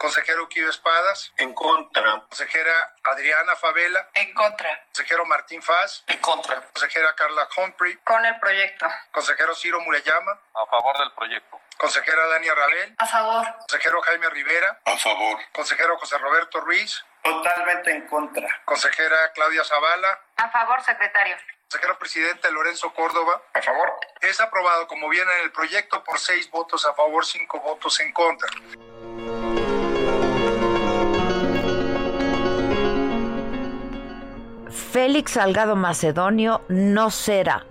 Consejero Kio Espadas. En contra. Consejera Adriana Favela. En contra. Consejero Martín Faz. En contra. Consejera Carla Humphrey. Con el proyecto. Consejero Ciro Murayama. A favor del proyecto. Consejera Dania Rabel. A favor. Consejero Jaime Rivera. A favor. Consejero José Roberto Ruiz. Totalmente en contra. Consejera Claudia Zavala. A favor, secretario. Consejero presidente Lorenzo Córdoba. A favor. Es aprobado como viene en el proyecto por seis votos a favor, cinco votos en contra. Félix Salgado Macedonio no será,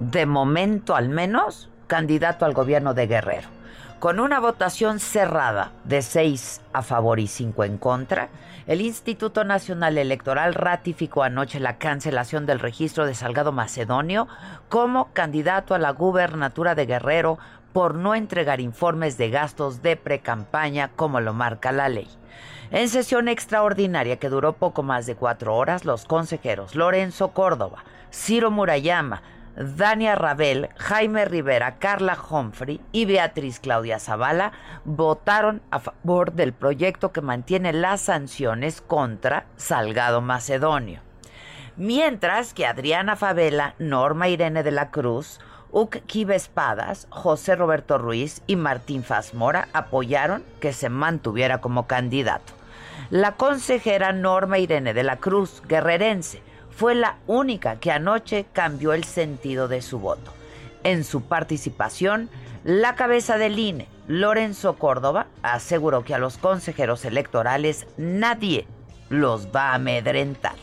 de momento al menos, candidato al gobierno de Guerrero. Con una votación cerrada de seis a favor y cinco en contra, el Instituto Nacional Electoral ratificó anoche la cancelación del registro de Salgado Macedonio como candidato a la gubernatura de Guerrero por no entregar informes de gastos de precampaña como lo marca la ley. En sesión extraordinaria que duró poco más de cuatro horas, los consejeros Lorenzo Córdoba, Ciro Murayama, Dania Rabel, Jaime Rivera, Carla Humphrey y Beatriz Claudia Zavala votaron a favor del proyecto que mantiene las sanciones contra Salgado Macedonio. Mientras que Adriana Favela, Norma Irene de la Cruz, Uc Espadas, José Roberto Ruiz y Martín Fazmora apoyaron que se mantuviera como candidato. La consejera Norma Irene de la Cruz, guerrerense, fue la única que anoche cambió el sentido de su voto. En su participación, la cabeza del INE, Lorenzo Córdoba, aseguró que a los consejeros electorales nadie los va a amedrentar.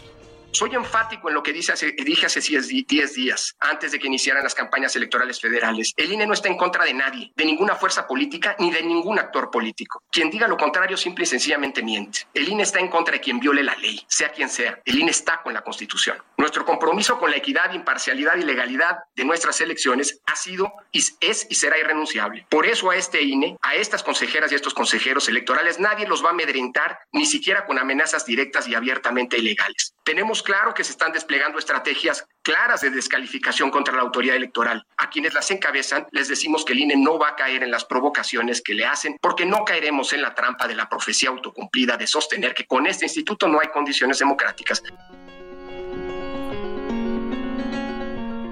Soy enfático en lo que dije hace 10 días, antes de que iniciaran las campañas electorales federales. El INE no está en contra de nadie, de ninguna fuerza política ni de ningún actor político. Quien diga lo contrario simple y sencillamente miente. El INE está en contra de quien viole la ley, sea quien sea. El INE está con la Constitución. Nuestro compromiso con la equidad, imparcialidad y legalidad de nuestras elecciones ha sido, es y será irrenunciable. Por eso a este INE, a estas consejeras y a estos consejeros electorales, nadie los va a amedrentar, ni siquiera con amenazas directas y abiertamente ilegales. Tenemos claro que se están desplegando estrategias claras de descalificación contra la autoridad electoral. A quienes las encabezan les decimos que el INE no va a caer en las provocaciones que le hacen porque no caeremos en la trampa de la profecía autocumplida de sostener que con este instituto no hay condiciones democráticas.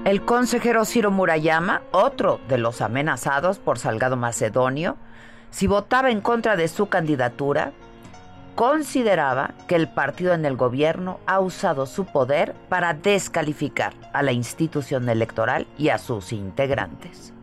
El consejero Ciro Murayama, otro de los amenazados por Salgado Macedonio, si votaba en contra de su candidatura, consideraba que el partido en el gobierno ha usado su poder para descalificar a la institución electoral y a sus integrantes.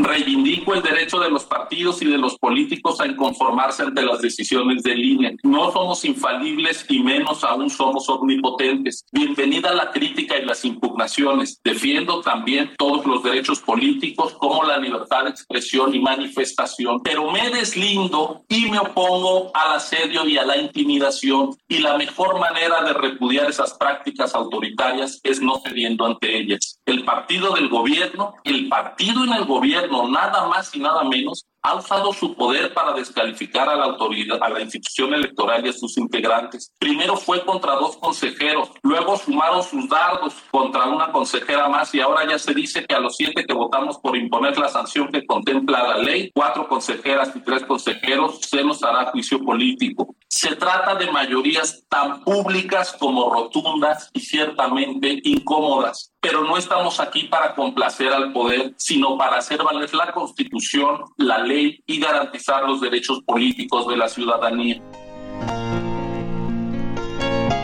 Reivindico el derecho de los partidos y de los políticos a inconformarse ante las decisiones del INE. No somos infalibles y menos aún somos omnipotentes. Bienvenida la crítica y las impugnaciones. Defiendo también todos los derechos políticos como la libertad de expresión y manifestación, pero me deslindo y me opongo al asedio y a la intimidación y la mejor manera de repudiar esas prácticas autoritarias es no cediendo ante ellas. El partido del gobierno, el partido en el gobierno, nada más y nada menos, ha usado su poder para descalificar a la autoridad, a la institución electoral y a sus integrantes. Primero fue contra dos consejeros, luego sumaron sus dardos contra una consejera más y ahora ya se dice que a los siete que votamos por imponer la sanción que contempla la ley, cuatro consejeras y tres consejeros, se nos hará juicio político. Se trata de mayorías tan públicas como rotundas y ciertamente incómodas pero no estamos aquí para complacer al poder, sino para hacer valer la Constitución, la ley y garantizar los derechos políticos de la ciudadanía.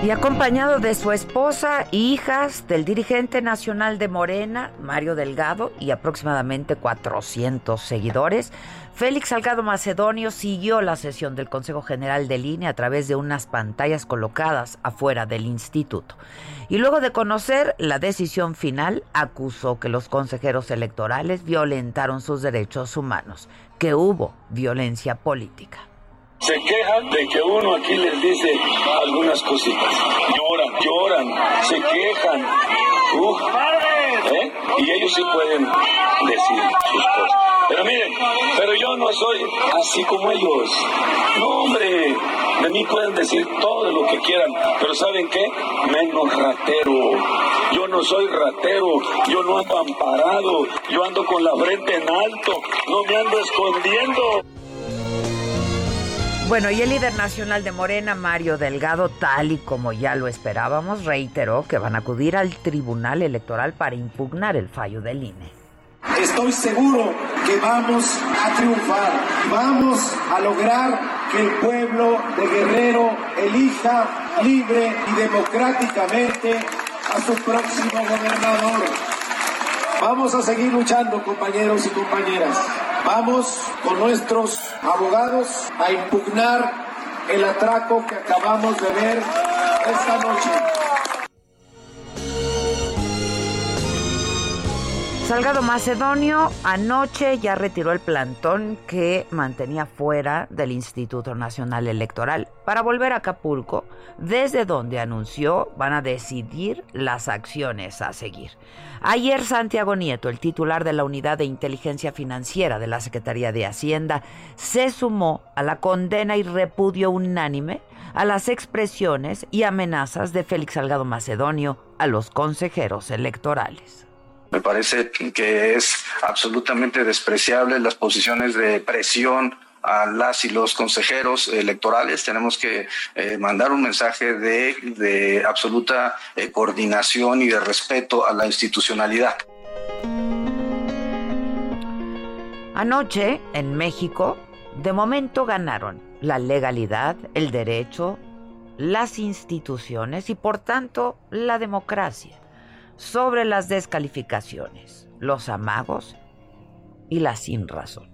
Y acompañado de su esposa, hijas, del dirigente nacional de Morena, Mario Delgado, y aproximadamente 400 seguidores, Félix Salgado Macedonio siguió la sesión del Consejo General de Línea a través de unas pantallas colocadas afuera del instituto. Y luego de conocer la decisión final, acusó que los consejeros electorales violentaron sus derechos humanos, que hubo violencia política se quejan de que uno aquí les dice algunas cositas. Lloran, lloran, se quejan. ¿eh? Y ellos sí pueden decir sus cosas. Pero miren, pero yo no soy así como ellos. No, hombre, de mí pueden decir todo lo que quieran, pero ¿saben qué? Menos ratero. Yo no soy ratero, yo no ando amparado, yo ando con la frente en alto, no me ando escondiendo. Bueno, y el líder nacional de Morena, Mario Delgado, tal y como ya lo esperábamos, reiteró que van a acudir al Tribunal Electoral para impugnar el fallo del INE. Estoy seguro que vamos a triunfar, vamos a lograr que el pueblo de Guerrero elija libre y democráticamente a su próximo gobernador. Vamos a seguir luchando, compañeros y compañeras. Vamos con nuestros abogados a impugnar el atraco que acabamos de ver esta noche. Salgado Macedonio anoche ya retiró el plantón que mantenía fuera del Instituto Nacional Electoral para volver a Acapulco, desde donde anunció van a decidir las acciones a seguir. Ayer Santiago Nieto, el titular de la Unidad de Inteligencia Financiera de la Secretaría de Hacienda, se sumó a la condena y repudio unánime a las expresiones y amenazas de Félix Salgado Macedonio a los consejeros electorales. Me parece que es absolutamente despreciable las posiciones de presión a las y los consejeros electorales. Tenemos que eh, mandar un mensaje de, absoluta eh, coordinación y de respeto a la institucionalidad. Anoche, en México, de momento ganaron la legalidad, el derecho, las instituciones y, por tanto, la democracia sobre las descalificaciones, los amagos y la sin razón.